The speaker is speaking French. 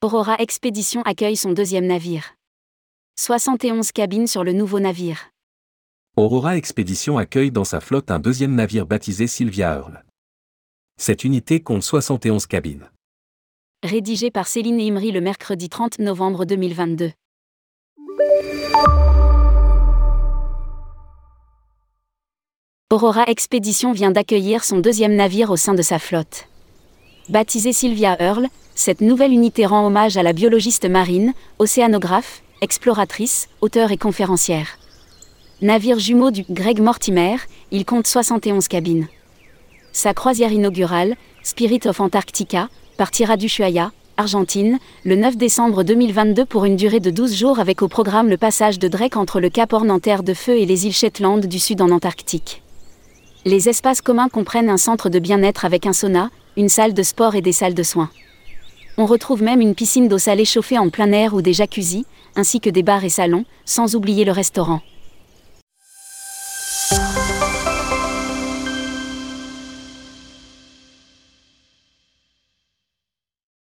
Aurora Expédition accueille son deuxième navire. 71 cabines sur le nouveau navire. Aurora Expédition accueille dans sa flotte un deuxième navire baptisé Sylvia Earl. Cette unité compte 71 cabines. Rédigé par Céline Imri le mercredi 30 novembre 2022. Aurora Expédition vient d'accueillir son deuxième navire au sein de sa flotte. Baptisée Sylvia Earle, cette nouvelle unité rend hommage à la biologiste marine, océanographe, exploratrice, auteure et conférencière. Navire jumeau du Greg Mortimer, il compte 71 cabines. Sa croisière inaugurale, Spirit of Antarctica, partira d'Ushuaia, Argentine, le 9 décembre 2022 pour une durée de 12 jours avec au programme le passage de Drake entre le Cap Horn en terre de feu et les îles Shetland du Sud en Antarctique. Les espaces communs comprennent un centre de bien-être avec un sauna, une salle de sport et des salles de soins. On retrouve même une piscine d'eau salée chauffée en plein air ou des jacuzzis, ainsi que des bars et salons, sans oublier le restaurant.